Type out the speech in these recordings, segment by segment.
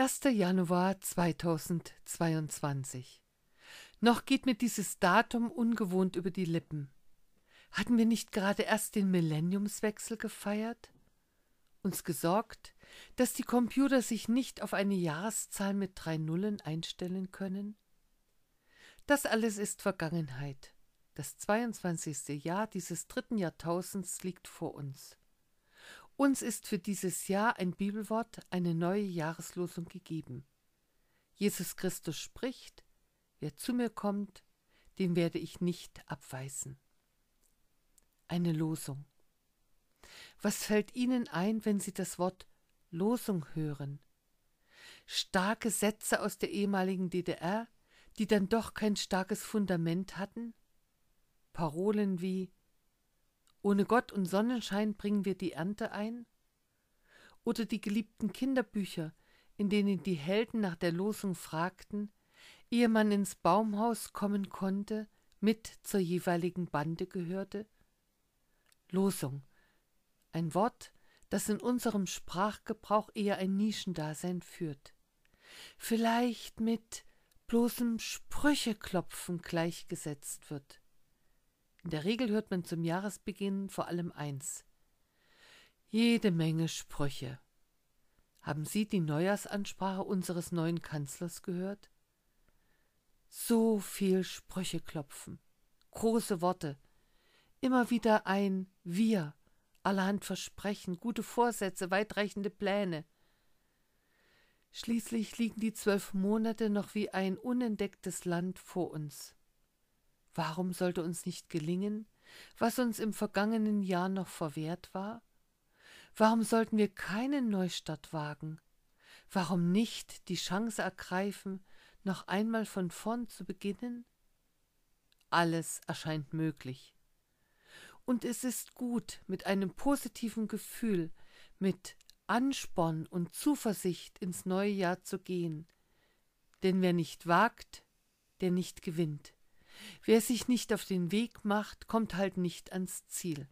1. Januar 2022. Noch geht mir dieses Datum ungewohnt über die Lippen. Hatten wir nicht gerade erst den Millenniumswechsel gefeiert? Uns gesorgt, dass die Computer sich nicht auf eine Jahreszahl mit drei Nullen einstellen können? Das alles ist Vergangenheit. Das 22. Jahr dieses dritten Jahrtausends liegt vor uns. Uns ist für dieses Jahr ein Bibelwort, eine neue Jahreslosung gegeben. Jesus Christus spricht, wer zu mir kommt, den werde ich nicht abweisen. Eine Losung. Was fällt Ihnen ein, wenn Sie das Wort Losung hören? Starke Sätze aus der ehemaligen DDR, die dann doch kein starkes Fundament hatten? Parolen wie ohne Gott und Sonnenschein bringen wir die Ernte ein? Oder die geliebten Kinderbücher, in denen die Helden nach der Losung fragten, ehe man ins Baumhaus kommen konnte, mit zur jeweiligen Bande gehörte? Losung. Ein Wort, das in unserem Sprachgebrauch eher ein Nischendasein führt. Vielleicht mit bloßem Sprücheklopfen gleichgesetzt wird. In der Regel hört man zum Jahresbeginn vor allem eins. Jede Menge Sprüche. Haben Sie die Neujahrsansprache unseres neuen Kanzlers gehört? So viel Sprüche klopfen, große Worte, immer wieder ein Wir, allerhand Versprechen, gute Vorsätze, weitreichende Pläne. Schließlich liegen die zwölf Monate noch wie ein unentdecktes Land vor uns. Warum sollte uns nicht gelingen, was uns im vergangenen Jahr noch verwehrt war? Warum sollten wir keinen Neustart wagen? Warum nicht die Chance ergreifen, noch einmal von vorn zu beginnen? Alles erscheint möglich. Und es ist gut, mit einem positiven Gefühl, mit Ansporn und Zuversicht ins neue Jahr zu gehen. Denn wer nicht wagt, der nicht gewinnt. Wer sich nicht auf den Weg macht, kommt halt nicht ans Ziel.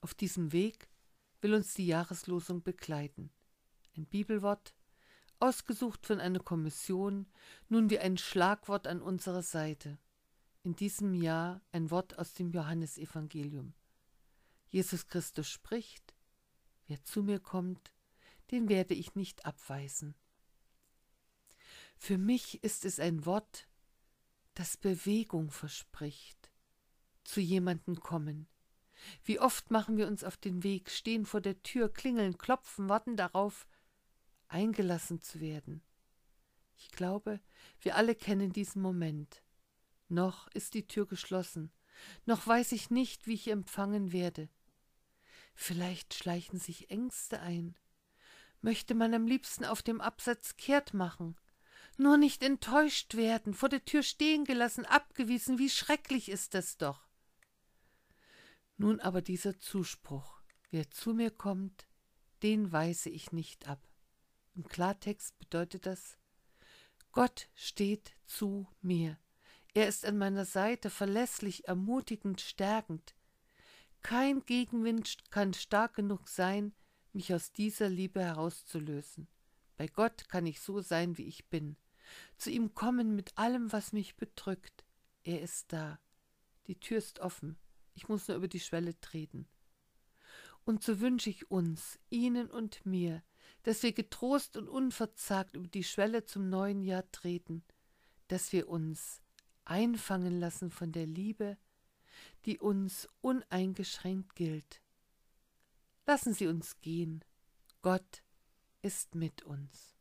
Auf diesem Weg will uns die Jahreslosung begleiten. Ein Bibelwort, ausgesucht von einer Kommission, nun wie ein Schlagwort an unserer Seite. In diesem Jahr ein Wort aus dem Johannesevangelium. Jesus Christus spricht, wer zu mir kommt, den werde ich nicht abweisen. Für mich ist es ein Wort, das Bewegung verspricht, zu jemanden kommen. Wie oft machen wir uns auf den Weg, stehen vor der Tür, klingeln, klopfen, warten darauf, eingelassen zu werden. Ich glaube, wir alle kennen diesen Moment. Noch ist die Tür geschlossen, noch weiß ich nicht, wie ich empfangen werde. Vielleicht schleichen sich Ängste ein. Möchte man am liebsten auf dem Absatz kehrt machen, nur nicht enttäuscht werden, vor der Tür stehen gelassen, abgewiesen, wie schrecklich ist das doch. Nun aber dieser Zuspruch, wer zu mir kommt, den weise ich nicht ab. Im Klartext bedeutet das, Gott steht zu mir. Er ist an meiner Seite, verlässlich, ermutigend, stärkend. Kein Gegenwind kann stark genug sein, mich aus dieser Liebe herauszulösen. Bei Gott kann ich so sein, wie ich bin zu ihm kommen mit allem, was mich bedrückt. Er ist da. Die Tür ist offen. Ich muss nur über die Schwelle treten. Und so wünsche ich uns, Ihnen und mir, dass wir getrost und unverzagt über die Schwelle zum neuen Jahr treten, dass wir uns einfangen lassen von der Liebe, die uns uneingeschränkt gilt. Lassen Sie uns gehen. Gott ist mit uns.